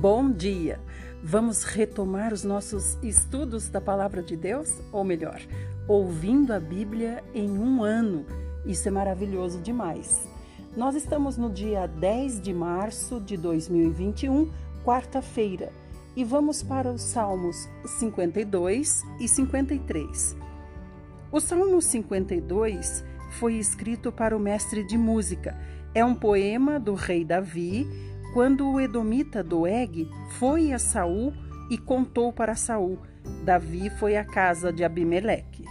Bom dia! Vamos retomar os nossos estudos da Palavra de Deus? Ou melhor, ouvindo a Bíblia em um ano. Isso é maravilhoso demais. Nós estamos no dia 10 de março de 2021, quarta-feira, e vamos para os Salmos 52 e 53. O Salmo 52 foi escrito para o mestre de música. É um poema do rei Davi quando o edomita Doeg foi a Saul e contou para Saul, Davi foi à casa de Abimeleque.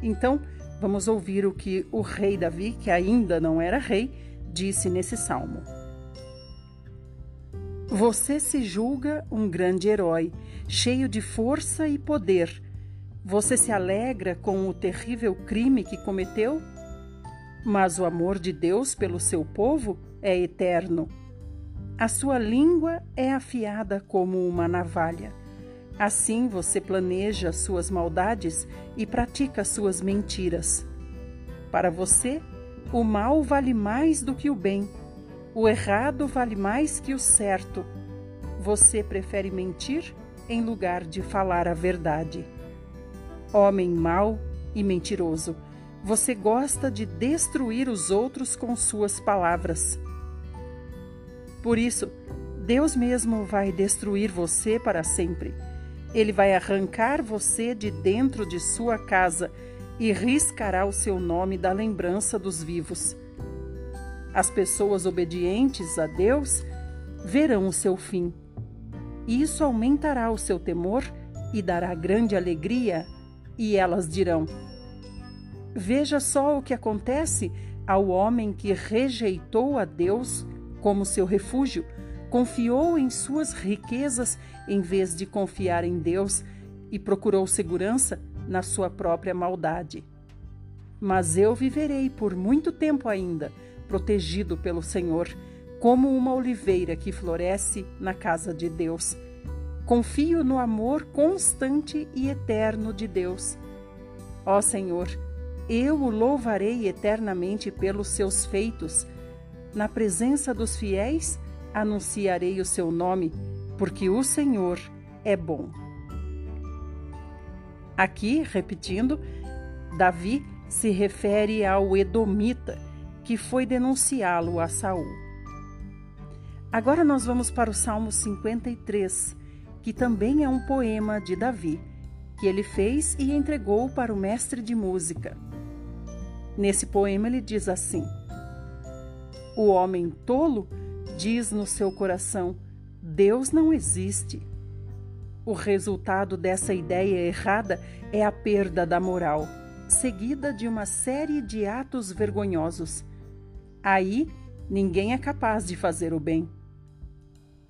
Então, vamos ouvir o que o rei Davi, que ainda não era rei, disse nesse salmo. Você se julga um grande herói, cheio de força e poder. Você se alegra com o terrível crime que cometeu? Mas o amor de Deus pelo seu povo é eterno. A sua língua é afiada como uma navalha. Assim você planeja suas maldades e pratica suas mentiras. Para você, o mal vale mais do que o bem, o errado vale mais que o certo. Você prefere mentir em lugar de falar a verdade. Homem mau e mentiroso, você gosta de destruir os outros com suas palavras. Por isso, Deus mesmo vai destruir você para sempre. Ele vai arrancar você de dentro de sua casa e riscará o seu nome da lembrança dos vivos. As pessoas obedientes a Deus verão o seu fim. Isso aumentará o seu temor e dará grande alegria, e elas dirão: Veja só o que acontece ao homem que rejeitou a Deus como seu refúgio, confiou em suas riquezas em vez de confiar em Deus e procurou segurança na sua própria maldade. Mas eu viverei por muito tempo ainda, protegido pelo Senhor, como uma oliveira que floresce na casa de Deus. Confio no amor constante e eterno de Deus. Ó Senhor, eu o louvarei eternamente pelos seus feitos na presença dos fiéis, anunciarei o seu nome, porque o Senhor é bom. Aqui, repetindo, Davi se refere ao Edomita, que foi denunciá-lo a Saul. Agora nós vamos para o Salmo 53, que também é um poema de Davi, que ele fez e entregou para o mestre de música. Nesse poema ele diz assim: o homem tolo diz no seu coração: Deus não existe. O resultado dessa ideia errada é a perda da moral, seguida de uma série de atos vergonhosos. Aí, ninguém é capaz de fazer o bem.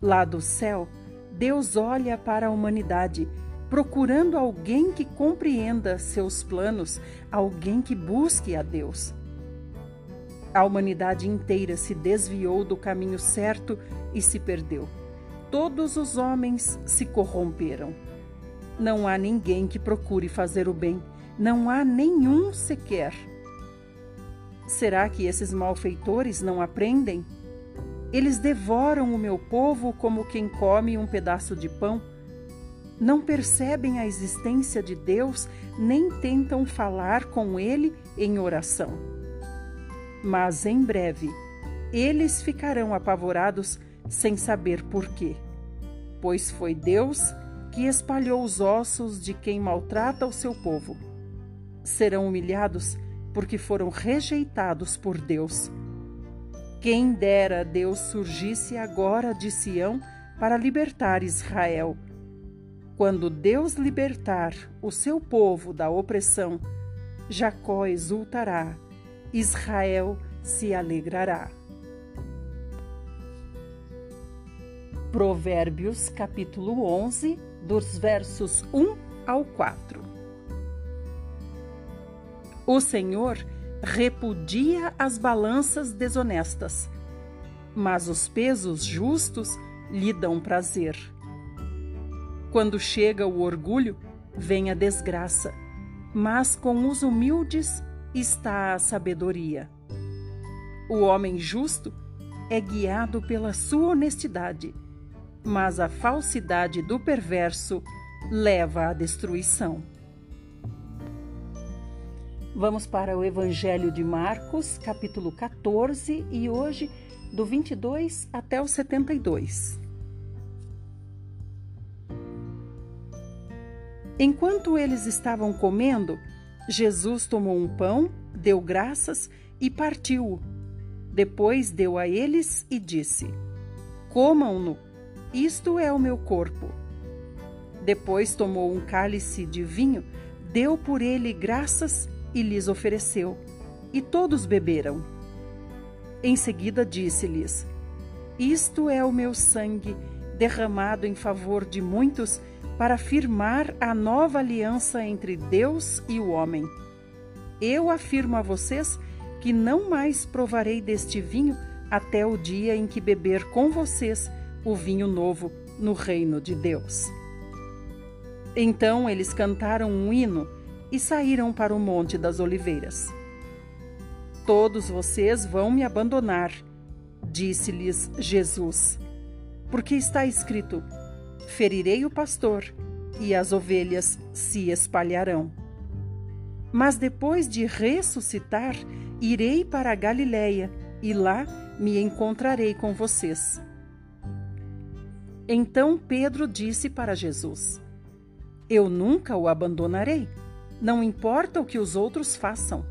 Lá do céu, Deus olha para a humanidade, procurando alguém que compreenda seus planos, alguém que busque a Deus. A humanidade inteira se desviou do caminho certo e se perdeu. Todos os homens se corromperam. Não há ninguém que procure fazer o bem, não há nenhum sequer. Será que esses malfeitores não aprendem? Eles devoram o meu povo como quem come um pedaço de pão. Não percebem a existência de Deus, nem tentam falar com Ele em oração mas em breve eles ficarão apavorados sem saber por quê. Pois foi Deus que espalhou os ossos de quem maltrata o seu povo. Serão humilhados porque foram rejeitados por Deus. Quem dera Deus surgisse agora de Sião para libertar Israel. Quando Deus libertar o seu povo da opressão, Jacó exultará Israel se alegrará. Provérbios capítulo 11, dos versos 1 ao 4. O Senhor repudia as balanças desonestas, mas os pesos justos lhe dão prazer. Quando chega o orgulho, vem a desgraça, mas com os humildes está a sabedoria. O homem justo é guiado pela sua honestidade, mas a falsidade do perverso leva à destruição. Vamos para o Evangelho de Marcos, capítulo 14, e hoje do 22 até o 72. Enquanto eles estavam comendo, Jesus tomou um pão, deu graças e partiu-o. Depois deu a eles e disse: Comam-no, isto é o meu corpo. Depois tomou um cálice de vinho, deu por ele graças e lhes ofereceu, e todos beberam. Em seguida disse-lhes: Isto é o meu sangue, derramado em favor de muitos, para firmar a nova aliança entre Deus e o homem. Eu afirmo a vocês que não mais provarei deste vinho até o dia em que beber com vocês o vinho novo no reino de Deus. Então eles cantaram um hino e saíram para o Monte das Oliveiras. Todos vocês vão me abandonar, disse-lhes Jesus, porque está escrito: Ferirei o pastor e as ovelhas se espalharão. Mas depois de ressuscitar, irei para a Galiléia e lá me encontrarei com vocês. Então Pedro disse para Jesus: Eu nunca o abandonarei. Não importa o que os outros façam.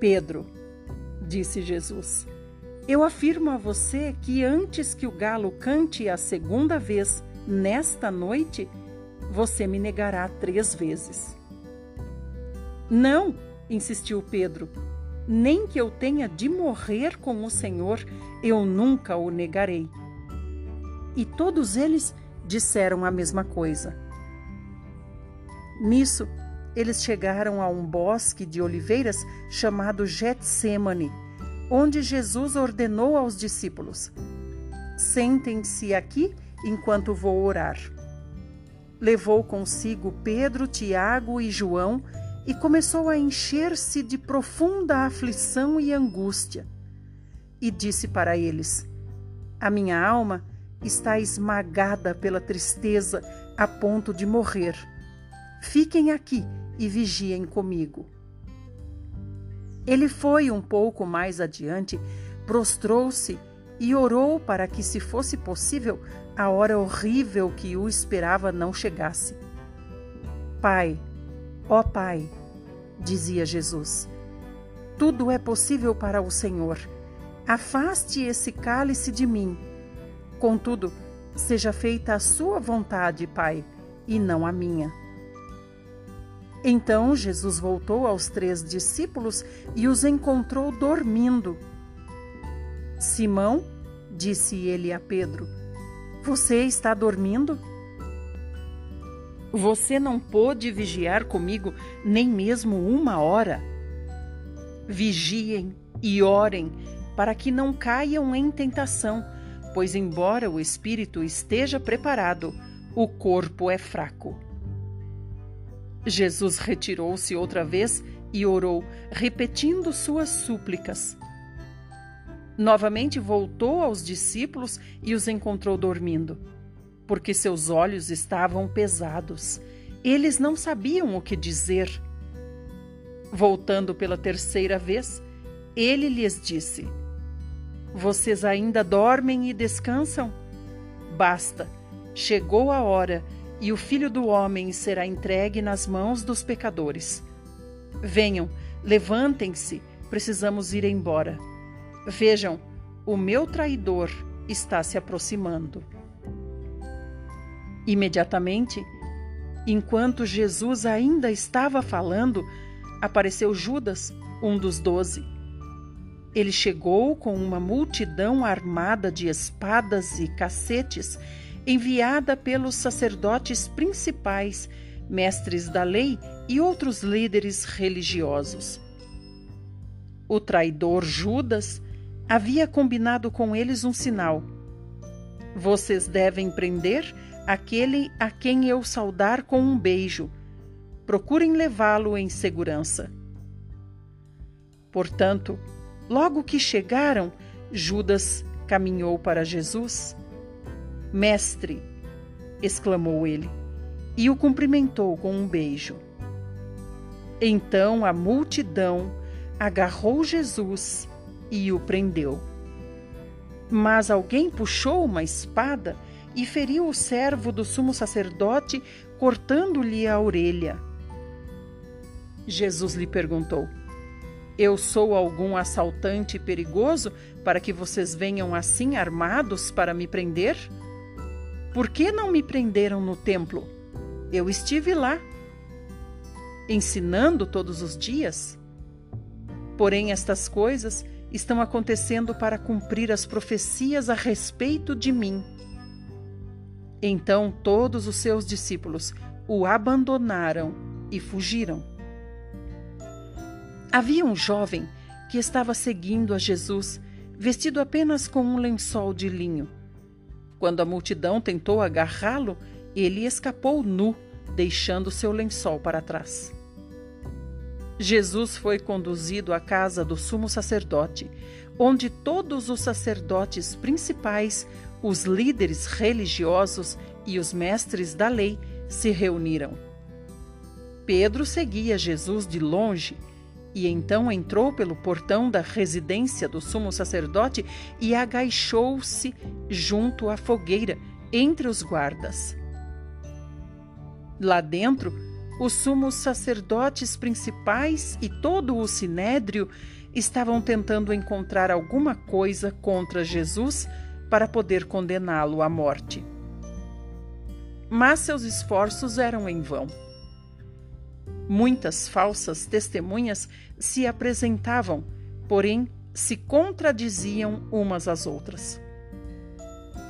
Pedro, disse Jesus, eu afirmo a você que antes que o galo cante a segunda vez nesta noite, você me negará três vezes. Não, insistiu Pedro, nem que eu tenha de morrer com o Senhor, eu nunca o negarei. E todos eles disseram a mesma coisa. Nisso, eles chegaram a um bosque de oliveiras chamado Getsemane, onde Jesus ordenou aos discípulos: Sentem-se aqui enquanto vou orar. Levou consigo Pedro, Tiago e João e começou a encher-se de profunda aflição e angústia. E disse para eles: A minha alma está esmagada pela tristeza a ponto de morrer. Fiquem aqui e vigiem comigo. Ele foi um pouco mais adiante, prostrou-se e orou para que, se fosse possível, a hora horrível que o esperava não chegasse. Pai, ó Pai, dizia Jesus, tudo é possível para o Senhor. Afaste esse cálice de mim. Contudo, seja feita a sua vontade, Pai, e não a minha. Então Jesus voltou aos três discípulos e os encontrou dormindo. Simão, disse ele a Pedro, você está dormindo? Você não pôde vigiar comigo nem mesmo uma hora? Vigiem e orem para que não caiam em tentação, pois, embora o espírito esteja preparado, o corpo é fraco. Jesus retirou-se outra vez e orou, repetindo suas súplicas. Novamente voltou aos discípulos e os encontrou dormindo, porque seus olhos estavam pesados. Eles não sabiam o que dizer. Voltando pela terceira vez, ele lhes disse: Vocês ainda dormem e descansam? Basta, chegou a hora e o filho do homem será entregue nas mãos dos pecadores. Venham, levantem-se, precisamos ir embora. Vejam, o meu traidor está se aproximando. Imediatamente, enquanto Jesus ainda estava falando, apareceu Judas, um dos doze. Ele chegou com uma multidão armada de espadas e cacetes enviada pelos sacerdotes principais, mestres da lei e outros líderes religiosos. O traidor Judas havia combinado com eles um sinal. Vocês devem prender aquele a quem eu saudar com um beijo. Procurem levá-lo em segurança. Portanto, logo que chegaram, Judas caminhou para Jesus Mestre! exclamou ele, e o cumprimentou com um beijo. Então a multidão agarrou Jesus e o prendeu. Mas alguém puxou uma espada e feriu o servo do sumo sacerdote, cortando-lhe a orelha. Jesus lhe perguntou: Eu sou algum assaltante perigoso para que vocês venham assim armados para me prender? Por que não me prenderam no templo? Eu estive lá, ensinando todos os dias. Porém, estas coisas estão acontecendo para cumprir as profecias a respeito de mim. Então todos os seus discípulos o abandonaram e fugiram. Havia um jovem que estava seguindo a Jesus, vestido apenas com um lençol de linho. Quando a multidão tentou agarrá-lo, ele escapou nu, deixando seu lençol para trás. Jesus foi conduzido à casa do sumo sacerdote, onde todos os sacerdotes principais, os líderes religiosos e os mestres da lei se reuniram. Pedro seguia Jesus de longe e então entrou pelo portão da residência do sumo sacerdote e agachou-se junto à fogueira, entre os guardas. Lá dentro, os sumos sacerdotes principais e todo o sinédrio estavam tentando encontrar alguma coisa contra Jesus para poder condená-lo à morte. Mas seus esforços eram em vão. Muitas falsas testemunhas se apresentavam, porém se contradiziam umas às outras.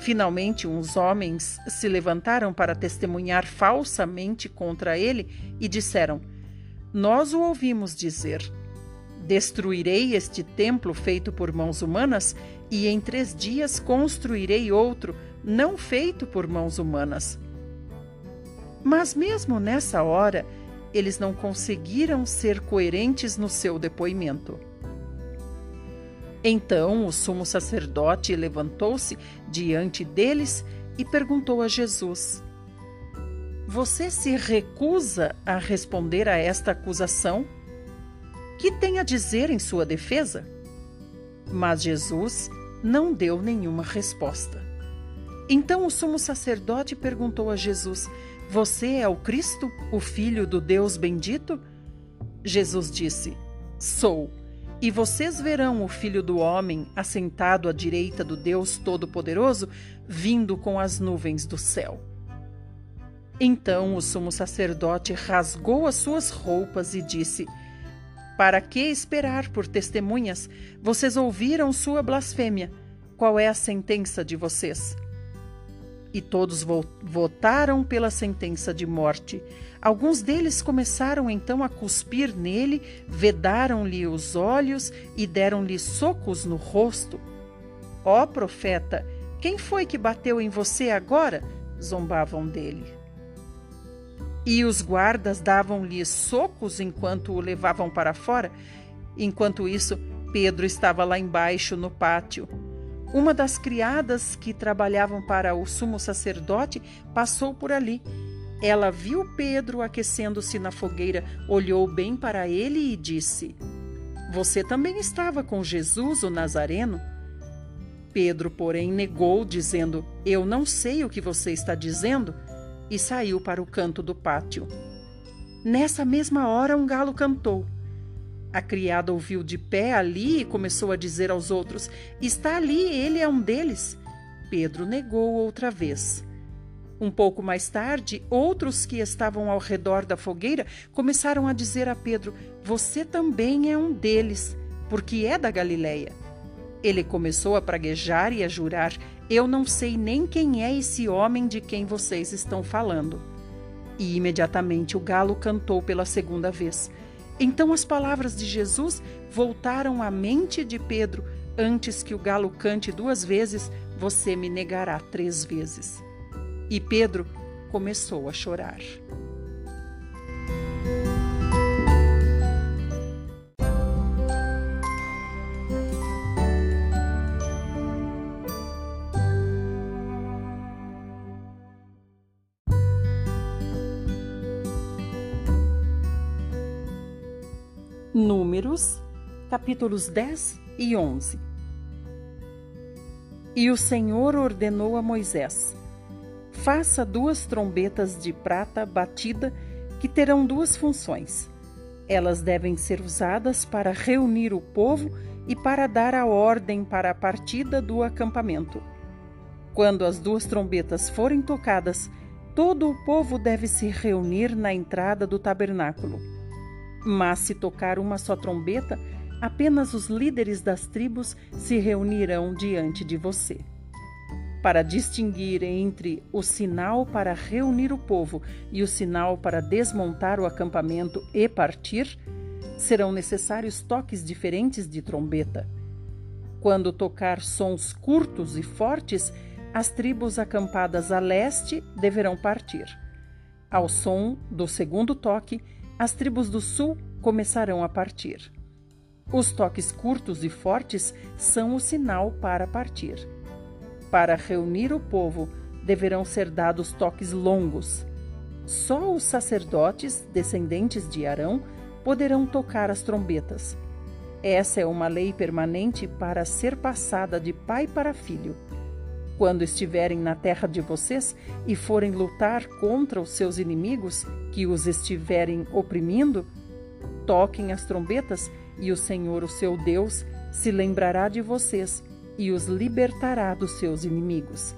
Finalmente, uns homens se levantaram para testemunhar falsamente contra ele e disseram: Nós o ouvimos dizer: Destruirei este templo feito por mãos humanas e em três dias construirei outro, não feito por mãos humanas. Mas mesmo nessa hora, eles não conseguiram ser coerentes no seu depoimento. Então o sumo sacerdote levantou-se diante deles e perguntou a Jesus: Você se recusa a responder a esta acusação? Que tem a dizer em sua defesa? Mas Jesus não deu nenhuma resposta. Então o sumo sacerdote perguntou a Jesus: você é o Cristo, o Filho do Deus bendito? Jesus disse: Sou. E vocês verão o Filho do Homem assentado à direita do Deus Todo-Poderoso, vindo com as nuvens do céu. Então o sumo sacerdote rasgou as suas roupas e disse: Para que esperar por testemunhas? Vocês ouviram sua blasfêmia. Qual é a sentença de vocês? E todos votaram pela sentença de morte. Alguns deles começaram então a cuspir nele, vedaram-lhe os olhos e deram-lhe socos no rosto. Ó oh, profeta, quem foi que bateu em você agora? zombavam dele. E os guardas davam-lhe socos enquanto o levavam para fora. Enquanto isso, Pedro estava lá embaixo no pátio. Uma das criadas que trabalhavam para o sumo sacerdote passou por ali. Ela viu Pedro aquecendo-se na fogueira, olhou bem para ele e disse: Você também estava com Jesus, o Nazareno? Pedro, porém, negou, dizendo: Eu não sei o que você está dizendo, e saiu para o canto do pátio. Nessa mesma hora, um galo cantou. A criada ouviu de pé ali e começou a dizer aos outros: Está ali, ele é um deles. Pedro negou outra vez. Um pouco mais tarde, outros que estavam ao redor da fogueira começaram a dizer a Pedro: Você também é um deles, porque é da Galileia. Ele começou a praguejar e a jurar: Eu não sei nem quem é esse homem de quem vocês estão falando. E imediatamente o galo cantou pela segunda vez. Então as palavras de Jesus voltaram à mente de Pedro. Antes que o galo cante duas vezes, você me negará três vezes. E Pedro começou a chorar. Números, capítulos 10 e 11. E o Senhor ordenou a Moisés: Faça duas trombetas de prata batida que terão duas funções. Elas devem ser usadas para reunir o povo e para dar a ordem para a partida do acampamento. Quando as duas trombetas forem tocadas, todo o povo deve se reunir na entrada do tabernáculo. Mas se tocar uma só trombeta, apenas os líderes das tribos se reunirão diante de você. Para distinguir entre o sinal para reunir o povo e o sinal para desmontar o acampamento e partir, serão necessários toques diferentes de trombeta. Quando tocar sons curtos e fortes, as tribos acampadas a leste deverão partir. Ao som do segundo toque, as tribos do sul começarão a partir. Os toques curtos e fortes são o sinal para partir. Para reunir o povo, deverão ser dados toques longos. Só os sacerdotes, descendentes de Arão, poderão tocar as trombetas. Essa é uma lei permanente para ser passada de pai para filho. Quando estiverem na terra de vocês e forem lutar contra os seus inimigos que os estiverem oprimindo, toquem as trombetas e o Senhor, o seu Deus, se lembrará de vocês e os libertará dos seus inimigos.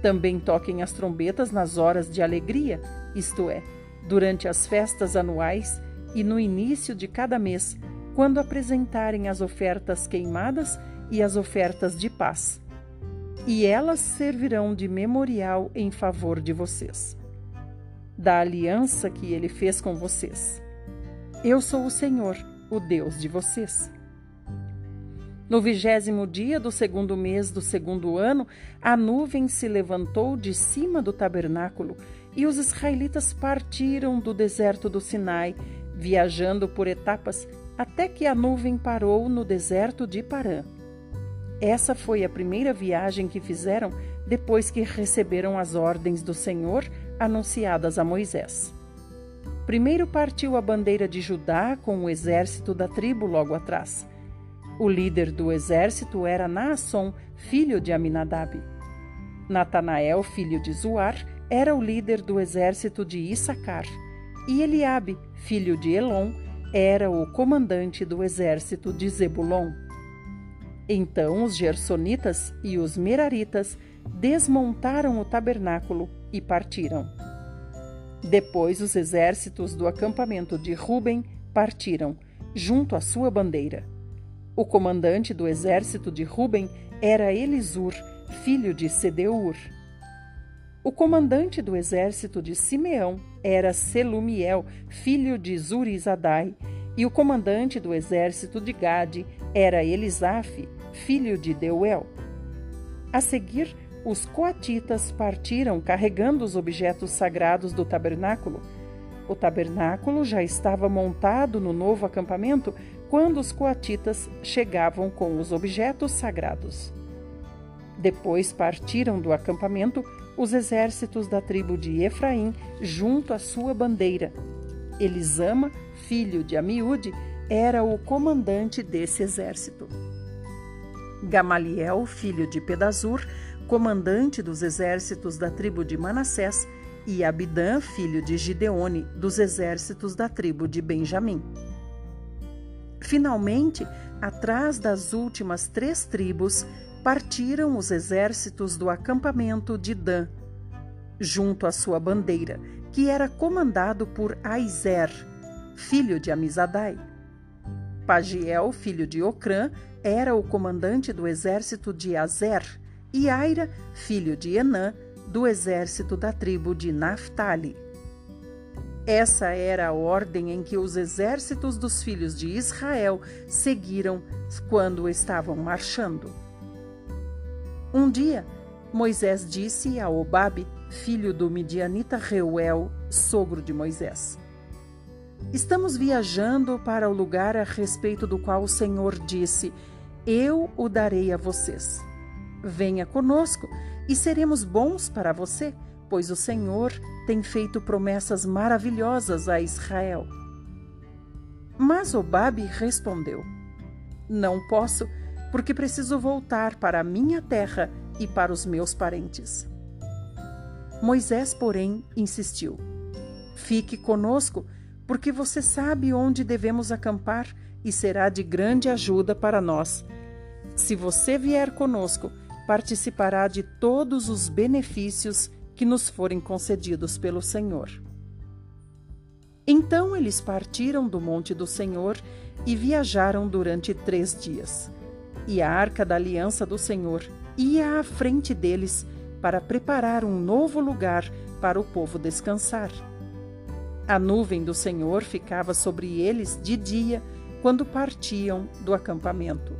Também toquem as trombetas nas horas de alegria, isto é, durante as festas anuais e no início de cada mês, quando apresentarem as ofertas queimadas e as ofertas de paz e elas servirão de memorial em favor de vocês, da aliança que ele fez com vocês. Eu sou o Senhor, o Deus de vocês. No vigésimo dia do segundo mês do segundo ano, a nuvem se levantou de cima do tabernáculo e os israelitas partiram do deserto do Sinai, viajando por etapas até que a nuvem parou no deserto de Parã. Essa foi a primeira viagem que fizeram depois que receberam as ordens do Senhor anunciadas a Moisés. Primeiro partiu a bandeira de Judá com o exército da tribo logo atrás. O líder do exército era Naasson, filho de Aminadab. Natanael, filho de Zuar, era o líder do exército de Issacar. E Eliabe, filho de Elon, era o comandante do exército de Zebulon. Então os gersonitas e os meraritas desmontaram o tabernáculo e partiram. Depois os exércitos do acampamento de Ruben partiram, junto à sua bandeira. O comandante do exército de Ruben era Elisur, filho de Sedeur. O comandante do exército de Simeão era Selumiel, filho de Zurizadai, e o comandante do exército de Gade era Elisaf, filho de Deuel. A seguir, os coatitas partiram carregando os objetos sagrados do tabernáculo. O tabernáculo já estava montado no novo acampamento quando os coatitas chegavam com os objetos sagrados. Depois partiram do acampamento os exércitos da tribo de Efraim junto à sua bandeira. Elisama, filho de Amiúde, era o comandante desse exército. Gamaliel, filho de Pedazur, comandante dos exércitos da tribo de Manassés, e Abidã, filho de Gideone, dos exércitos da tribo de Benjamim. Finalmente, atrás das últimas três tribos, partiram os exércitos do acampamento de Dan, junto à sua bandeira, que era comandado por Aizer, filho de Amizadai. Pagiel, filho de Ocrã, era o comandante do exército de Azer, e Aira, filho de Enã, do exército da tribo de Naphtali. Essa era a ordem em que os exércitos dos filhos de Israel seguiram quando estavam marchando. Um dia, Moisés disse a Obabe, filho do midianita Reuel, sogro de Moisés: Estamos viajando para o lugar a respeito do qual o Senhor disse: Eu o darei a vocês. Venha conosco e seremos bons para você, pois o Senhor tem feito promessas maravilhosas a Israel. Mas Obabe respondeu: Não posso, porque preciso voltar para a minha terra e para os meus parentes. Moisés, porém, insistiu: Fique conosco, porque você sabe onde devemos acampar e será de grande ajuda para nós. Se você vier conosco, participará de todos os benefícios que nos forem concedidos pelo Senhor. Então eles partiram do monte do Senhor e viajaram durante três dias. E a arca da aliança do Senhor ia à frente deles para preparar um novo lugar para o povo descansar. A nuvem do Senhor ficava sobre eles de dia quando partiam do acampamento.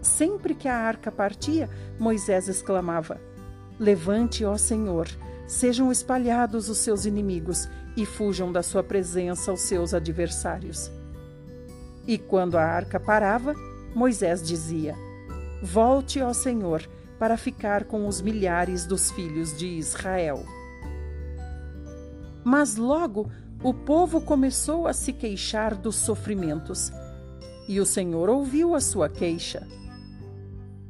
Sempre que a arca partia, Moisés exclamava: Levante, ó Senhor, sejam espalhados os seus inimigos e fujam da sua presença os seus adversários. E quando a arca parava, Moisés dizia: Volte, ó Senhor, para ficar com os milhares dos filhos de Israel. Mas logo o povo começou a se queixar dos sofrimentos, e o Senhor ouviu a sua queixa.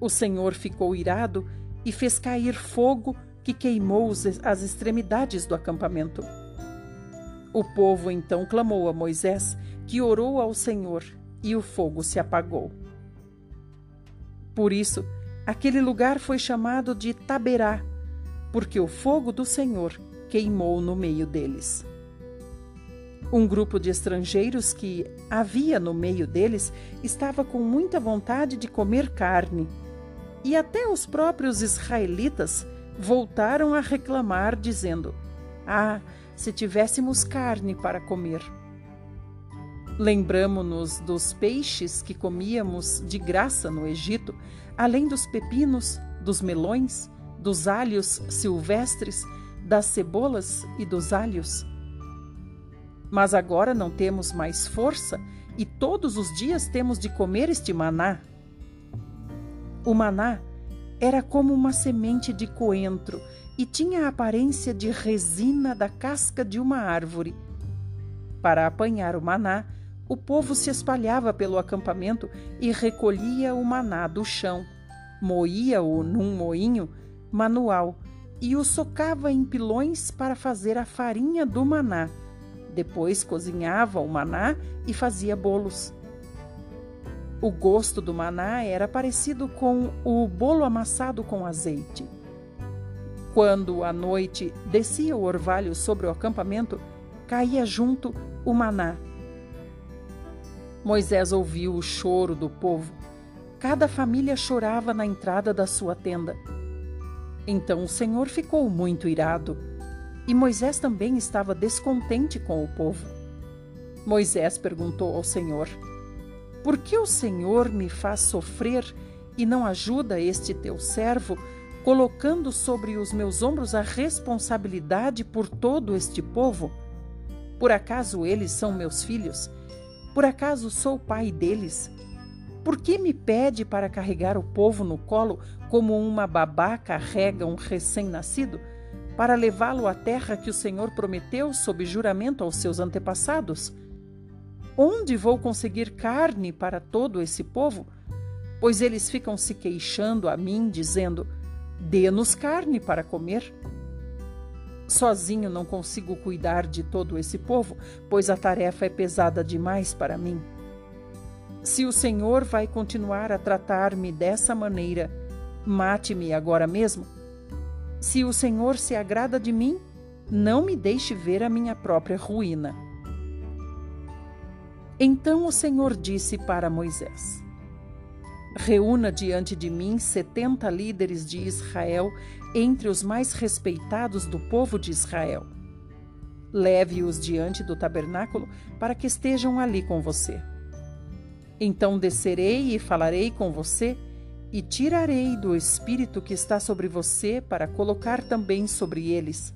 O Senhor ficou irado e fez cair fogo que queimou as extremidades do acampamento. O povo então clamou a Moisés, que orou ao Senhor, e o fogo se apagou. Por isso, aquele lugar foi chamado de Taberá, porque o fogo do Senhor queimou no meio deles. Um grupo de estrangeiros que havia no meio deles estava com muita vontade de comer carne. E até os próprios israelitas voltaram a reclamar, dizendo: Ah, se tivéssemos carne para comer. Lembramo-nos dos peixes que comíamos de graça no Egito, além dos pepinos, dos melões, dos alhos silvestres, das cebolas e dos alhos. Mas agora não temos mais força e todos os dias temos de comer este maná. O maná era como uma semente de coentro e tinha a aparência de resina da casca de uma árvore. Para apanhar o maná, o povo se espalhava pelo acampamento e recolhia o maná do chão, moía-o num moinho manual e o socava em pilões para fazer a farinha do maná depois cozinhava o maná e fazia bolos. O gosto do maná era parecido com o bolo amassado com azeite. Quando à noite descia o orvalho sobre o acampamento, caía junto o maná. Moisés ouviu o choro do povo. Cada família chorava na entrada da sua tenda. Então o Senhor ficou muito irado e Moisés também estava descontente com o povo. Moisés perguntou ao Senhor: Por que o Senhor me faz sofrer e não ajuda este teu servo, colocando sobre os meus ombros a responsabilidade por todo este povo? Por acaso eles são meus filhos? Por acaso sou pai deles? Por que me pede para carregar o povo no colo como uma babá carrega um recém-nascido? para levá-lo à terra que o Senhor prometeu sob juramento aos seus antepassados? Onde vou conseguir carne para todo esse povo? Pois eles ficam se queixando a mim, dizendo: Dê-nos carne para comer. Sozinho não consigo cuidar de todo esse povo, pois a tarefa é pesada demais para mim. Se o Senhor vai continuar a tratar-me dessa maneira, mate-me agora mesmo se o Senhor se agrada de mim, não me deixe ver a minha própria ruína. Então o Senhor disse para Moisés: Reúna diante de mim setenta líderes de Israel, entre os mais respeitados do povo de Israel. Leve-os diante do tabernáculo para que estejam ali com você. Então descerei e falarei com você e tirarei do espírito que está sobre você para colocar também sobre eles.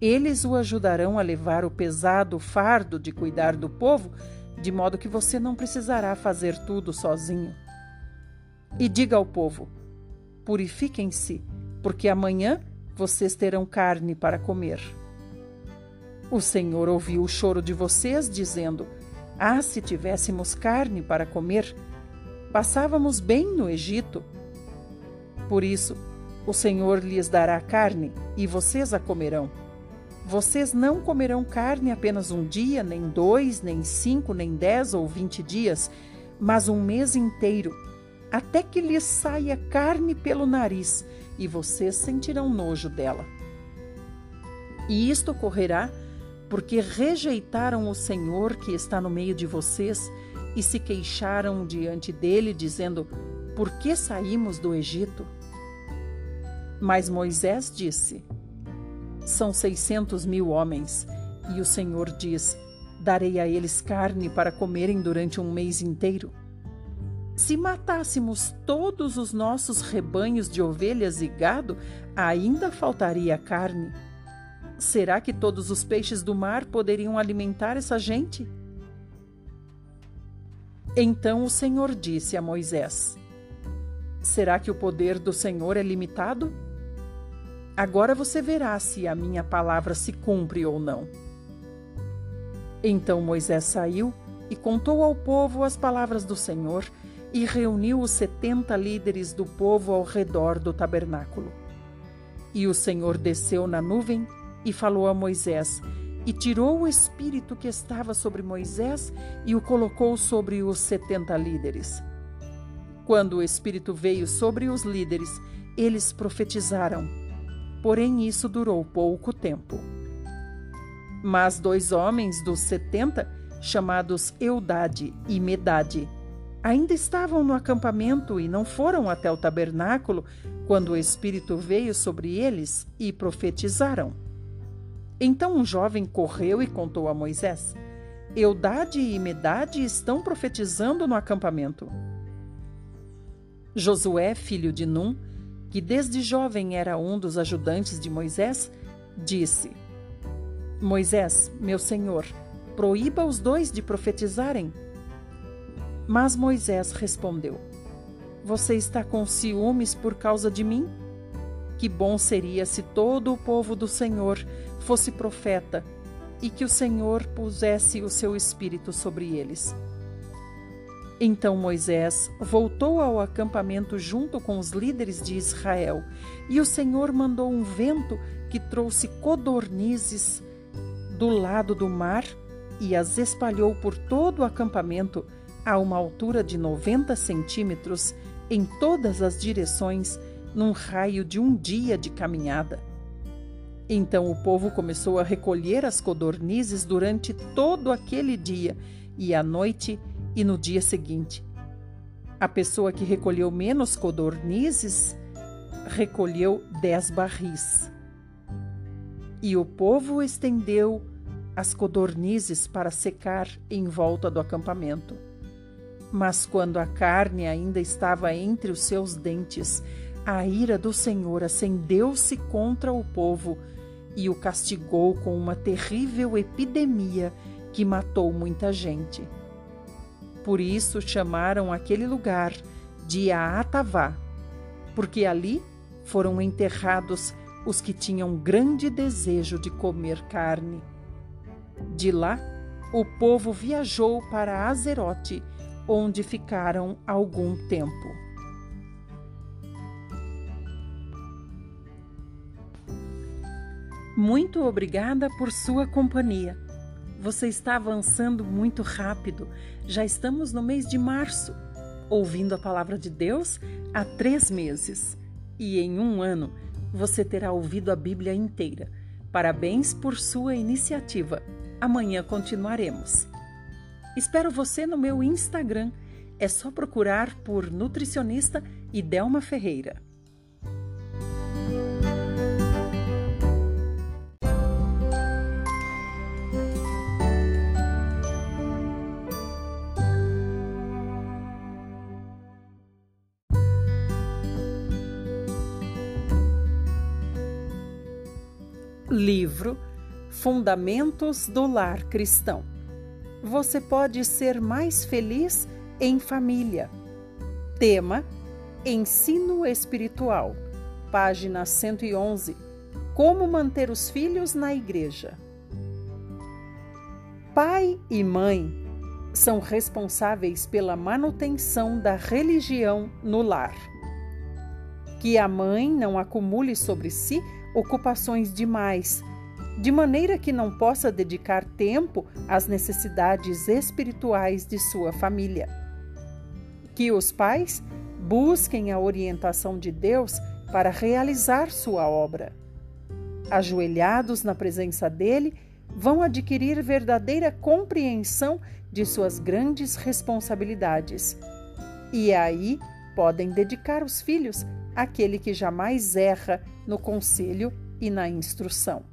Eles o ajudarão a levar o pesado fardo de cuidar do povo, de modo que você não precisará fazer tudo sozinho. E diga ao povo: purifiquem-se, porque amanhã vocês terão carne para comer. O Senhor ouviu o choro de vocês, dizendo: Ah, se tivéssemos carne para comer, passávamos bem no Egito. Por isso, o Senhor lhes dará carne e vocês a comerão. Vocês não comerão carne apenas um dia, nem dois, nem cinco, nem dez ou vinte dias, mas um mês inteiro, até que lhes saia carne pelo nariz e vocês sentirão nojo dela. E isto ocorrerá porque rejeitaram o Senhor que está no meio de vocês e se queixaram diante dele, dizendo: Por que saímos do Egito? Mas Moisés disse: São seiscentos mil homens, e o Senhor diz: Darei a eles carne para comerem durante um mês inteiro. Se matássemos todos os nossos rebanhos de ovelhas e gado, ainda faltaria carne. Será que todos os peixes do mar poderiam alimentar essa gente? Então o Senhor disse a Moisés: Será que o poder do Senhor é limitado? Agora você verá se a minha palavra se cumpre ou não. Então Moisés saiu e contou ao povo as palavras do Senhor e reuniu os setenta líderes do povo ao redor do tabernáculo. E o Senhor desceu na nuvem e falou a Moisés, e tirou o espírito que estava sobre Moisés e o colocou sobre os setenta líderes. Quando o espírito veio sobre os líderes, eles profetizaram. Porém, isso durou pouco tempo. Mas dois homens dos setenta, chamados Eudade e Medade, ainda estavam no acampamento e não foram até o tabernáculo quando o Espírito veio sobre eles e profetizaram. Então um jovem correu e contou a Moisés: Eudade e Medade estão profetizando no acampamento. Josué, filho de Num, que desde jovem era um dos ajudantes de Moisés, disse: Moisés, meu senhor, proíba os dois de profetizarem mas Moisés respondeu: Você está com ciúmes por causa de mim? Que bom seria se todo o povo do Senhor fosse profeta e que o Senhor pusesse o seu espírito sobre eles. Então Moisés voltou ao acampamento junto com os líderes de Israel, e o Senhor mandou um vento que trouxe codornizes do lado do mar e as espalhou por todo o acampamento a uma altura de 90 centímetros em todas as direções, num raio de um dia de caminhada. Então o povo começou a recolher as codornizes durante todo aquele dia e à noite e no dia seguinte. A pessoa que recolheu menos codornizes recolheu dez barris. E o povo estendeu as codornizes para secar em volta do acampamento. Mas quando a carne ainda estava entre os seus dentes, a ira do Senhor acendeu-se contra o povo e o castigou com uma terrível epidemia que matou muita gente. Por isso chamaram aquele lugar de Aatavá, porque ali foram enterrados os que tinham grande desejo de comer carne. De lá, o povo viajou para Azerote onde ficaram algum tempo. Muito obrigada por sua companhia. Você está avançando muito rápido. Já estamos no mês de março, ouvindo a palavra de Deus há três meses. E em um ano você terá ouvido a Bíblia inteira. Parabéns por sua iniciativa. Amanhã continuaremos. Espero você no meu Instagram. É só procurar por nutricionista Idelma Ferreira. Livro Fundamentos do Lar Cristão você pode ser mais feliz em família. Tema: Ensino Espiritual, página 111. Como manter os filhos na igreja. Pai e mãe são responsáveis pela manutenção da religião no lar. Que a mãe não acumule sobre si ocupações demais, de maneira que não possa dedicar tempo às necessidades espirituais de sua família. Que os pais busquem a orientação de Deus para realizar sua obra. Ajoelhados na presença dele, vão adquirir verdadeira compreensão de suas grandes responsabilidades. E aí podem dedicar os filhos àquele que jamais erra no conselho e na instrução.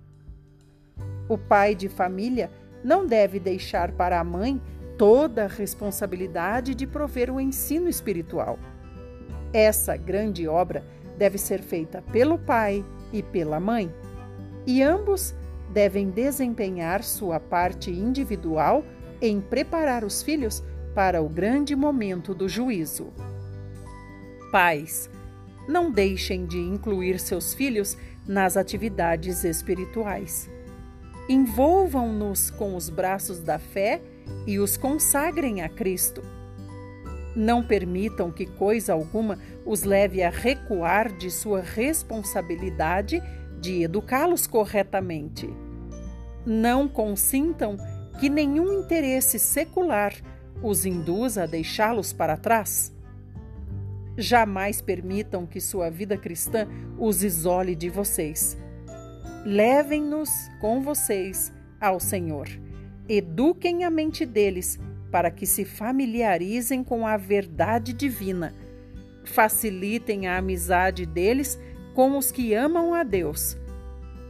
O pai de família não deve deixar para a mãe toda a responsabilidade de prover o ensino espiritual. Essa grande obra deve ser feita pelo pai e pela mãe, e ambos devem desempenhar sua parte individual em preparar os filhos para o grande momento do juízo. Pais, não deixem de incluir seus filhos nas atividades espirituais. Envolvam-nos com os braços da fé e os consagrem a Cristo. Não permitam que coisa alguma os leve a recuar de sua responsabilidade de educá-los corretamente. Não consintam que nenhum interesse secular os induza a deixá-los para trás. Jamais permitam que sua vida cristã os isole de vocês. Levem-nos com vocês ao Senhor. Eduquem a mente deles para que se familiarizem com a verdade divina. Facilitem a amizade deles com os que amam a Deus.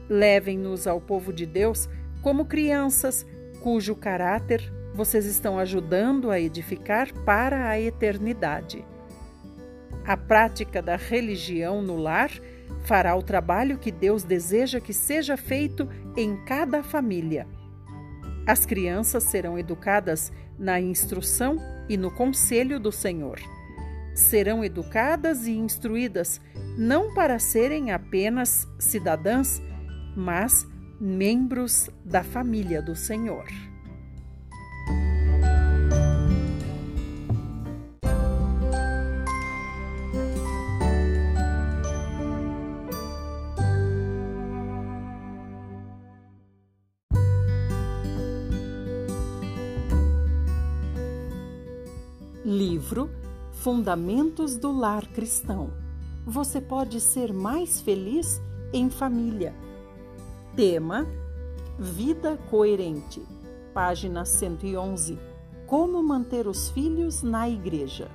Levem-nos ao povo de Deus como crianças cujo caráter vocês estão ajudando a edificar para a eternidade. A prática da religião no lar fará o trabalho que Deus deseja que seja feito em cada família. As crianças serão educadas na instrução e no conselho do Senhor serão educadas e instruídas não para serem apenas cidadãs, mas membros da família do Senhor. Fundamentos do Lar Cristão. Você pode ser mais feliz em família. Tema: Vida Coerente. Página 111. Como manter os filhos na igreja.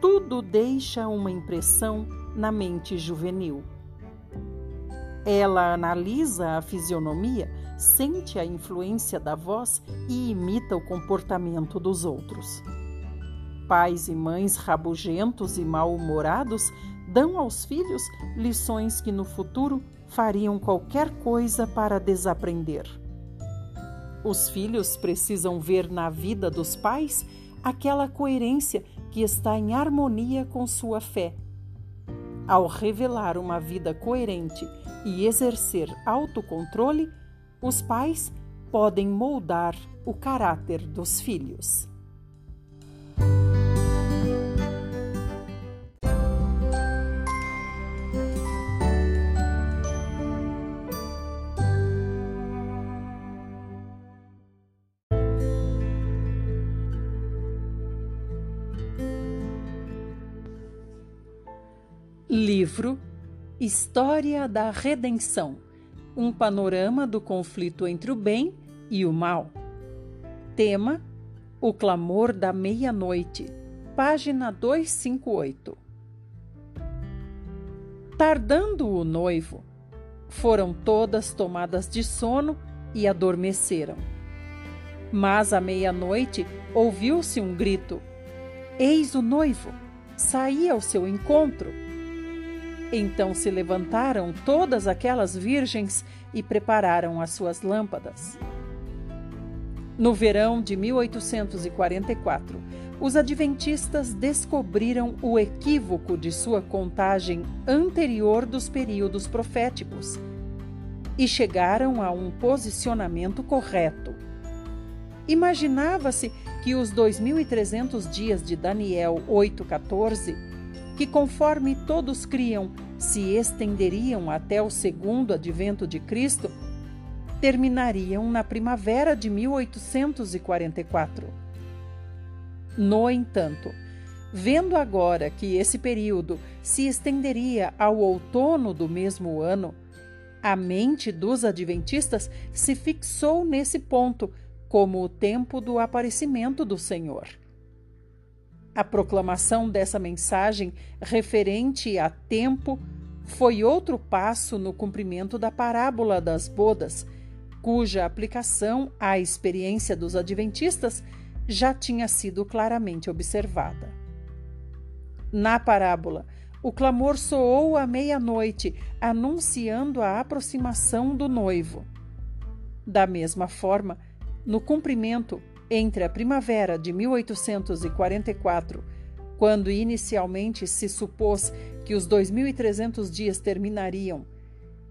Tudo deixa uma impressão na mente juvenil. Ela analisa a fisionomia, sente a influência da voz e imita o comportamento dos outros. Pais e mães rabugentos e mal-humorados dão aos filhos lições que no futuro fariam qualquer coisa para desaprender. Os filhos precisam ver na vida dos pais aquela coerência que está em harmonia com sua fé. Ao revelar uma vida coerente e exercer autocontrole, os pais podem moldar o caráter dos filhos. História da Redenção Um panorama do conflito entre o bem e o mal. Tema: O clamor da meia-noite. Página 258. Tardando o noivo, foram todas tomadas de sono e adormeceram. Mas à meia-noite ouviu-se um grito: Eis o noivo! Saí ao seu encontro então se levantaram todas aquelas virgens e prepararam as suas lâmpadas. No verão de 1844, os adventistas descobriram o equívoco de sua contagem anterior dos períodos proféticos e chegaram a um posicionamento correto. Imaginava-se que os 2.300 dias de Daniel 8,14, que conforme todos criam, se estenderiam até o segundo advento de Cristo, terminariam na primavera de 1844. No entanto, vendo agora que esse período se estenderia ao outono do mesmo ano, a mente dos adventistas se fixou nesse ponto como o tempo do aparecimento do Senhor. A proclamação dessa mensagem referente a tempo foi outro passo no cumprimento da parábola das bodas, cuja aplicação à experiência dos adventistas já tinha sido claramente observada. Na parábola, o clamor soou à meia-noite, anunciando a aproximação do noivo. Da mesma forma, no cumprimento entre a primavera de 1844, quando inicialmente se supôs que os 2.300 dias terminariam,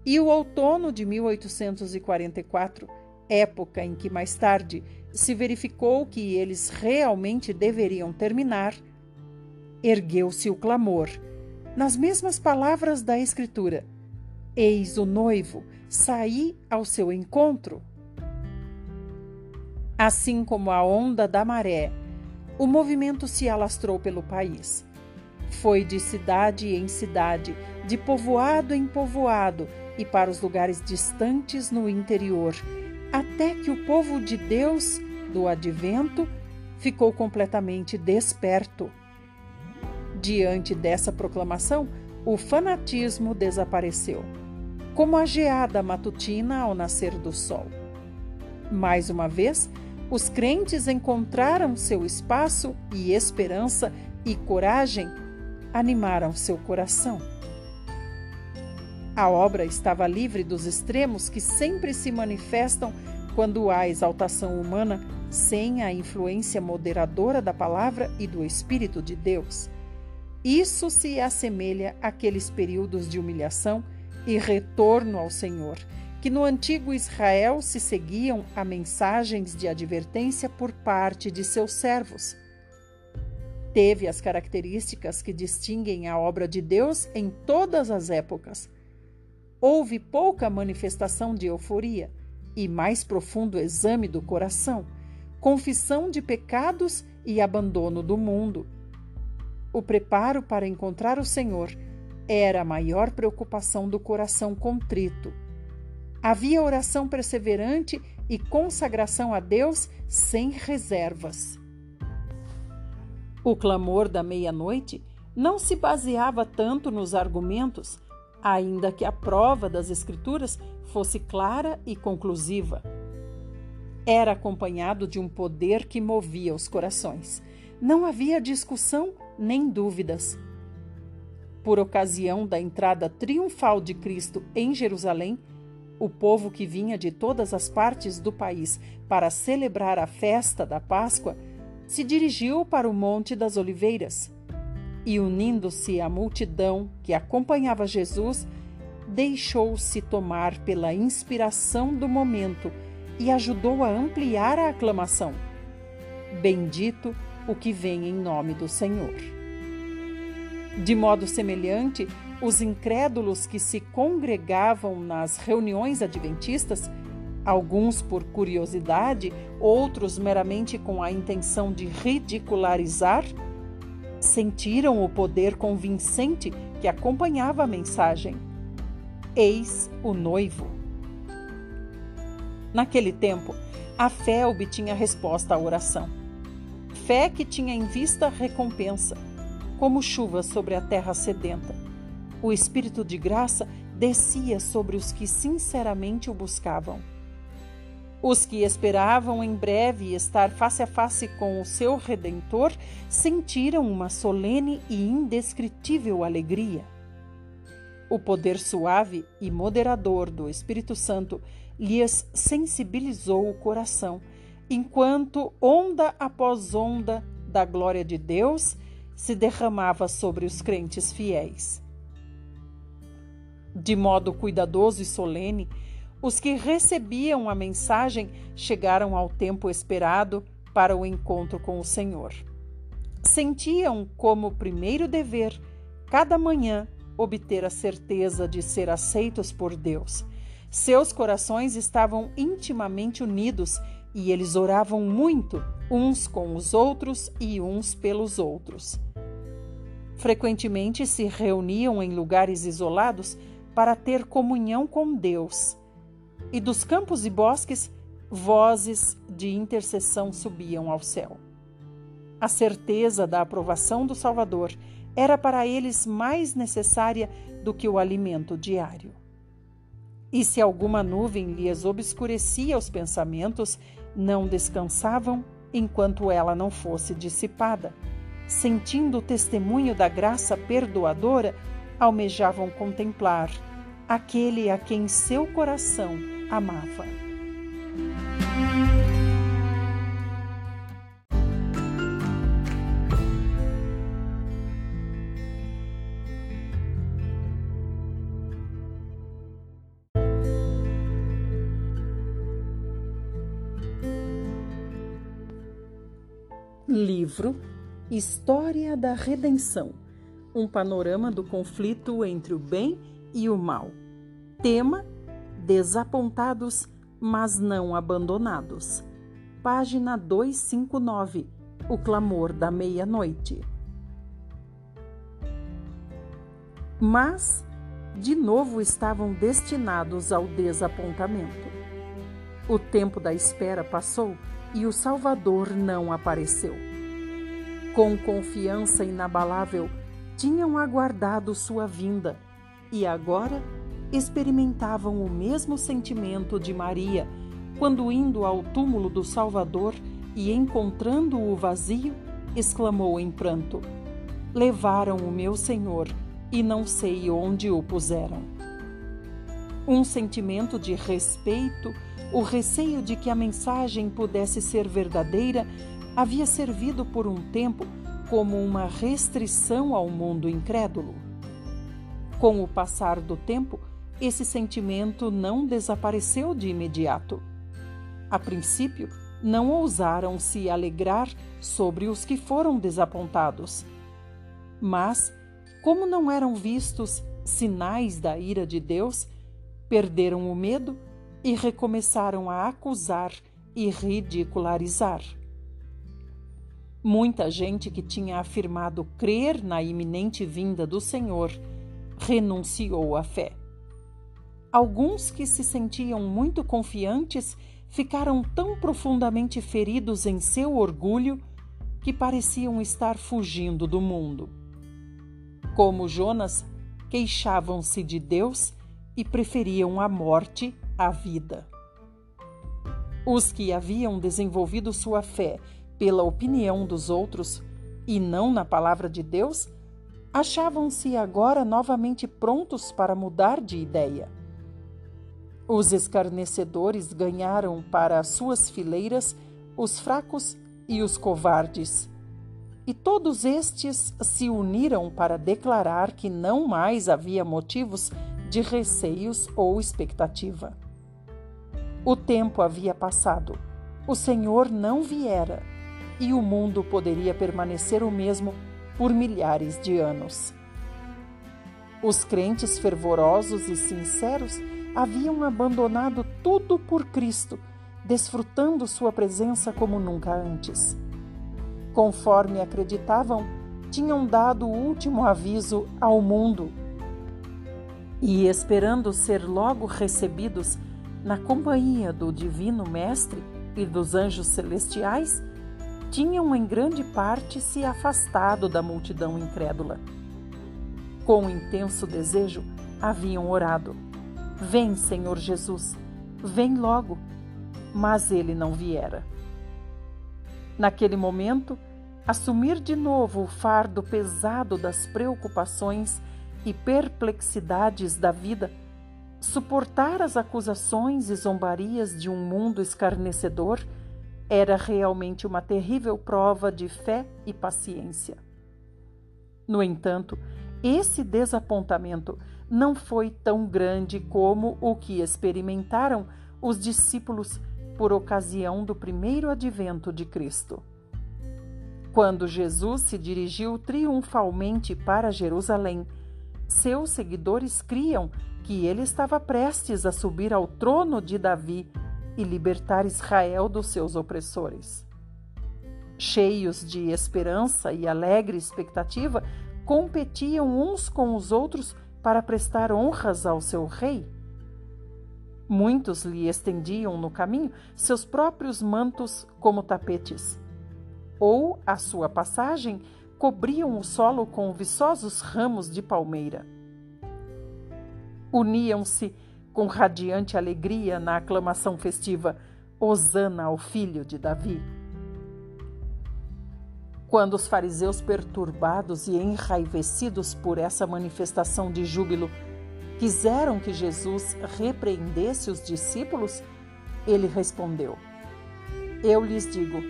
e o outono de 1844, época em que mais tarde se verificou que eles realmente deveriam terminar, ergueu-se o clamor, nas mesmas palavras da Escritura: Eis o noivo, saí ao seu encontro. Assim como a onda da maré, o movimento se alastrou pelo país. Foi de cidade em cidade, de povoado em povoado e para os lugares distantes no interior, até que o povo de Deus do advento ficou completamente desperto. Diante dessa proclamação, o fanatismo desapareceu, como a geada matutina ao nascer do sol. Mais uma vez, os crentes encontraram seu espaço e esperança e coragem animaram seu coração. A obra estava livre dos extremos que sempre se manifestam quando há exaltação humana sem a influência moderadora da palavra e do Espírito de Deus. Isso se assemelha àqueles períodos de humilhação e retorno ao Senhor que no antigo Israel se seguiam a mensagens de advertência por parte de seus servos. Teve as características que distinguem a obra de Deus em todas as épocas. Houve pouca manifestação de euforia e mais profundo exame do coração, confissão de pecados e abandono do mundo. O preparo para encontrar o Senhor era a maior preocupação do coração contrito Havia oração perseverante e consagração a Deus sem reservas. O clamor da meia-noite não se baseava tanto nos argumentos, ainda que a prova das Escrituras fosse clara e conclusiva. Era acompanhado de um poder que movia os corações. Não havia discussão nem dúvidas. Por ocasião da entrada triunfal de Cristo em Jerusalém, o povo que vinha de todas as partes do país para celebrar a festa da Páscoa se dirigiu para o Monte das Oliveiras e, unindo-se à multidão que acompanhava Jesus, deixou-se tomar pela inspiração do momento e ajudou a ampliar a aclamação. Bendito o que vem em nome do Senhor. De modo semelhante, os incrédulos que se congregavam nas reuniões adventistas, alguns por curiosidade, outros meramente com a intenção de ridicularizar, sentiram o poder convincente que acompanhava a mensagem. Eis o noivo. Naquele tempo, a fé obtinha resposta à oração. Fé que tinha em vista recompensa, como chuva sobre a terra sedenta o Espírito de graça descia sobre os que sinceramente o buscavam. Os que esperavam em breve estar face a face com o seu Redentor sentiram uma solene e indescritível alegria. O poder suave e moderador do Espírito Santo lhes sensibilizou o coração, enquanto onda após onda da glória de Deus se derramava sobre os crentes fiéis. De modo cuidadoso e solene, os que recebiam a mensagem chegaram ao tempo esperado para o encontro com o Senhor. Sentiam como primeiro dever, cada manhã, obter a certeza de ser aceitos por Deus. Seus corações estavam intimamente unidos e eles oravam muito uns com os outros e uns pelos outros. Frequentemente se reuniam em lugares isolados para ter comunhão com Deus. E dos campos e bosques, vozes de intercessão subiam ao céu. A certeza da aprovação do Salvador era para eles mais necessária do que o alimento diário. E se alguma nuvem lhes obscurecia os pensamentos, não descansavam enquanto ela não fosse dissipada. Sentindo o testemunho da graça perdoadora, almejavam contemplar aquele a quem seu coração amava. Livro História da Redenção um panorama do conflito entre o bem e o mal. Tema: Desapontados, mas não abandonados. Página 259 O clamor da meia-noite. Mas, de novo, estavam destinados ao desapontamento. O tempo da espera passou e o Salvador não apareceu. Com confiança inabalável, tinham aguardado sua vinda e agora experimentavam o mesmo sentimento de Maria quando, indo ao túmulo do Salvador e encontrando-o vazio, exclamou em pranto: Levaram o meu Senhor e não sei onde o puseram. Um sentimento de respeito, o receio de que a mensagem pudesse ser verdadeira, havia servido por um tempo como uma restrição ao mundo incrédulo. Com o passar do tempo, esse sentimento não desapareceu de imediato. A princípio, não ousaram se alegrar sobre os que foram desapontados. Mas, como não eram vistos sinais da ira de Deus, perderam o medo e recomeçaram a acusar e ridicularizar. Muita gente que tinha afirmado crer na iminente vinda do Senhor renunciou à fé. Alguns que se sentiam muito confiantes ficaram tão profundamente feridos em seu orgulho que pareciam estar fugindo do mundo. Como Jonas, queixavam-se de Deus e preferiam a morte à vida. Os que haviam desenvolvido sua fé pela opinião dos outros e não na palavra de Deus, achavam-se agora novamente prontos para mudar de ideia. Os escarnecedores ganharam para suas fileiras os fracos e os covardes. E todos estes se uniram para declarar que não mais havia motivos de receios ou expectativa. O tempo havia passado, o Senhor não viera e o mundo poderia permanecer o mesmo por milhares de anos. Os crentes fervorosos e sinceros haviam abandonado tudo por Cristo, desfrutando sua presença como nunca antes. Conforme acreditavam, tinham dado o último aviso ao mundo e, esperando ser logo recebidos na companhia do Divino Mestre e dos anjos celestiais, tinham em grande parte se afastado da multidão incrédula. Com intenso desejo, haviam orado: Vem, Senhor Jesus, vem logo. Mas ele não viera. Naquele momento, assumir de novo o fardo pesado das preocupações e perplexidades da vida, suportar as acusações e zombarias de um mundo escarnecedor era realmente uma terrível prova de fé e paciência. No entanto, esse desapontamento não foi tão grande como o que experimentaram os discípulos por ocasião do primeiro advento de Cristo. Quando Jesus se dirigiu triunfalmente para Jerusalém, seus seguidores criam que ele estava prestes a subir ao trono de Davi e libertar Israel dos seus opressores. Cheios de esperança e alegre expectativa, competiam uns com os outros para prestar honras ao seu rei. Muitos lhe estendiam no caminho seus próprios mantos como tapetes, ou, à sua passagem, cobriam o solo com viçosos ramos de palmeira. Uniam-se com radiante alegria na aclamação festiva: Hosana ao filho de Davi. Quando os fariseus, perturbados e enraivecidos por essa manifestação de júbilo, quiseram que Jesus repreendesse os discípulos, ele respondeu: Eu lhes digo,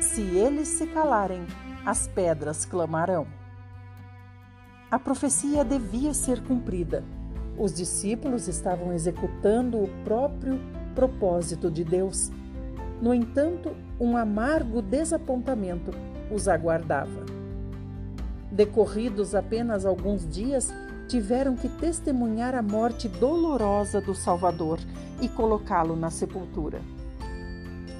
se eles se calarem, as pedras clamarão. A profecia devia ser cumprida. Os discípulos estavam executando o próprio propósito de Deus. No entanto, um amargo desapontamento os aguardava. Decorridos apenas alguns dias, tiveram que testemunhar a morte dolorosa do Salvador e colocá-lo na sepultura.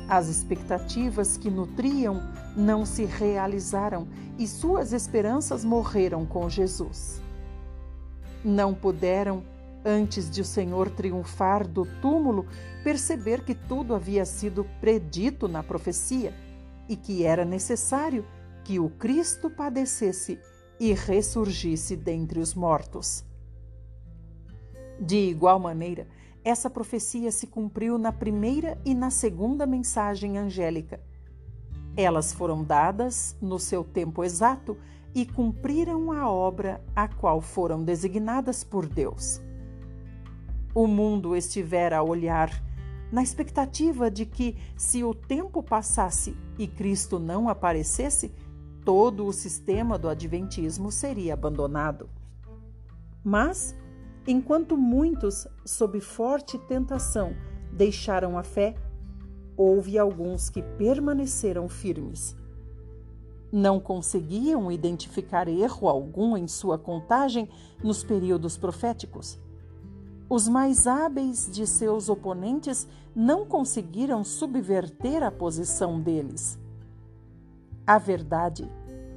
As expectativas que nutriam não se realizaram e suas esperanças morreram com Jesus. Não puderam, antes de o Senhor triunfar do túmulo, perceber que tudo havia sido predito na profecia e que era necessário que o Cristo padecesse e ressurgisse dentre os mortos. De igual maneira, essa profecia se cumpriu na primeira e na segunda mensagem angélica. Elas foram dadas no seu tempo exato e cumpriram a obra a qual foram designadas por Deus. O mundo estivera a olhar, na expectativa de que, se o tempo passasse e Cristo não aparecesse, todo o sistema do Adventismo seria abandonado. Mas Enquanto muitos, sob forte tentação, deixaram a fé, houve alguns que permaneceram firmes. Não conseguiam identificar erro algum em sua contagem nos períodos proféticos. Os mais hábeis de seus oponentes não conseguiram subverter a posição deles. A verdade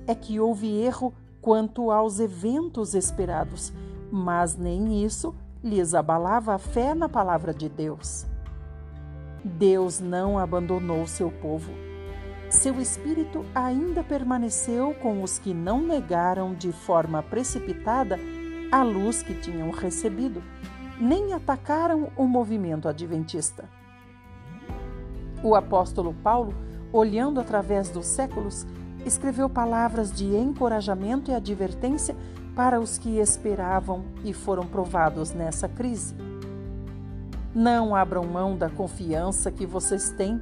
é que houve erro quanto aos eventos esperados, mas nem isso lhes abalava a fé na palavra de Deus. Deus não abandonou seu povo. Seu espírito ainda permaneceu com os que não negaram de forma precipitada a luz que tinham recebido, nem atacaram o movimento adventista. O apóstolo Paulo, olhando através dos séculos, escreveu palavras de encorajamento e advertência para os que esperavam e foram provados nessa crise. Não abram mão da confiança que vocês têm,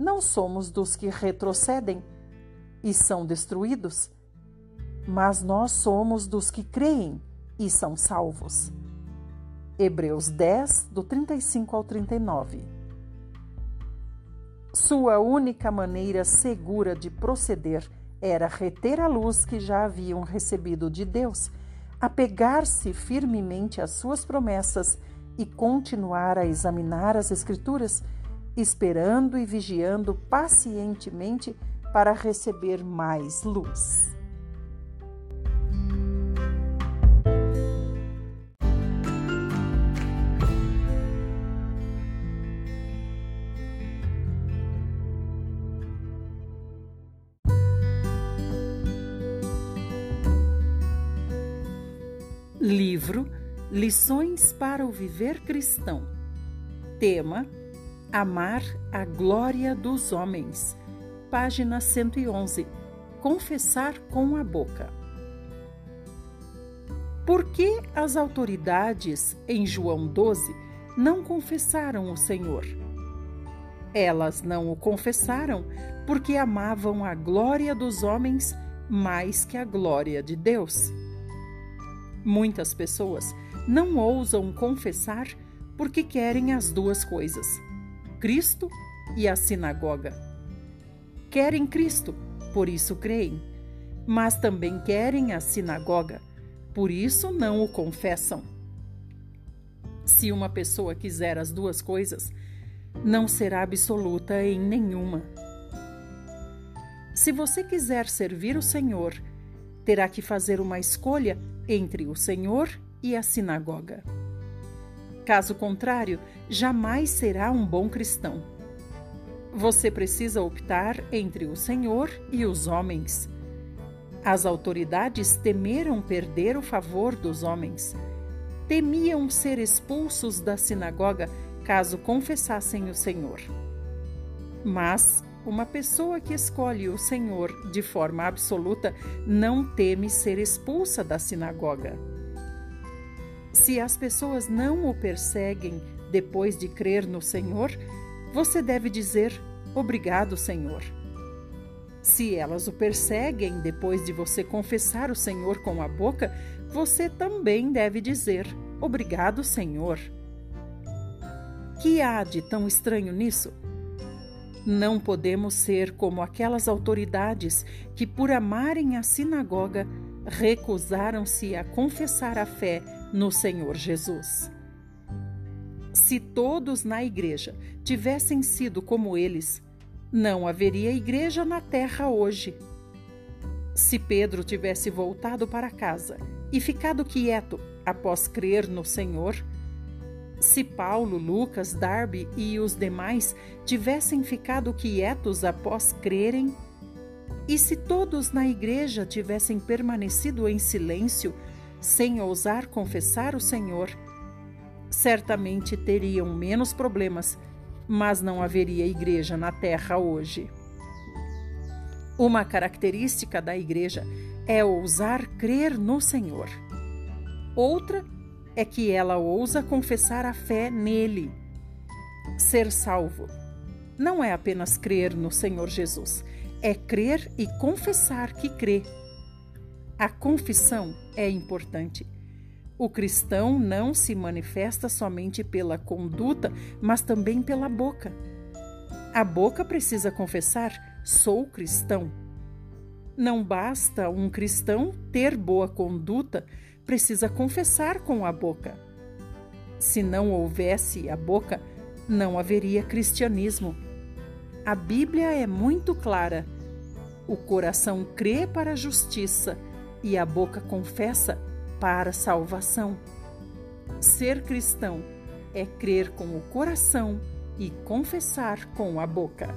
não somos dos que retrocedem e são destruídos, mas nós somos dos que creem e são salvos. Hebreus 10, do 35 ao 39. Sua única maneira segura de proceder era reter a luz que já haviam recebido de Deus apegar-se firmemente às suas promessas e continuar a examinar as Escrituras, esperando e vigiando pacientemente para receber mais luz. Livro Lições para o viver cristão. Tema: Amar a glória dos homens. Página 111. Confessar com a boca. Por que as autoridades em João 12 não confessaram o Senhor? Elas não o confessaram porque amavam a glória dos homens mais que a glória de Deus. Muitas pessoas não ousam confessar porque querem as duas coisas: Cristo e a sinagoga. Querem Cristo, por isso creem, mas também querem a sinagoga, por isso não o confessam. Se uma pessoa quiser as duas coisas, não será absoluta em nenhuma. Se você quiser servir o Senhor, terá que fazer uma escolha entre o Senhor e a sinagoga. Caso contrário, jamais será um bom cristão. Você precisa optar entre o Senhor e os homens. As autoridades temeram perder o favor dos homens. Temiam ser expulsos da sinagoga caso confessassem o Senhor. Mas uma pessoa que escolhe o Senhor de forma absoluta não teme ser expulsa da sinagoga. Se as pessoas não o perseguem depois de crer no Senhor, você deve dizer: Obrigado, Senhor. Se elas o perseguem depois de você confessar o Senhor com a boca, você também deve dizer: Obrigado, Senhor. Que há de tão estranho nisso? Não podemos ser como aquelas autoridades que, por amarem a sinagoga, recusaram-se a confessar a fé no Senhor Jesus. Se todos na igreja tivessem sido como eles, não haveria igreja na terra hoje. Se Pedro tivesse voltado para casa e ficado quieto após crer no Senhor, se Paulo, Lucas, Darby e os demais tivessem ficado quietos após crerem, e se todos na igreja tivessem permanecido em silêncio, sem ousar confessar o Senhor, certamente teriam menos problemas, mas não haveria igreja na terra hoje. Uma característica da igreja é ousar crer no Senhor. Outra é que ela ousa confessar a fé nele. Ser salvo não é apenas crer no Senhor Jesus, é crer e confessar que crê. A confissão é importante. O cristão não se manifesta somente pela conduta, mas também pela boca. A boca precisa confessar: sou cristão. Não basta um cristão ter boa conduta, precisa confessar com a boca. Se não houvesse a boca, não haveria cristianismo. A Bíblia é muito clara. O coração crê para a justiça e a boca confessa para salvação. Ser cristão é crer com o coração e confessar com a boca.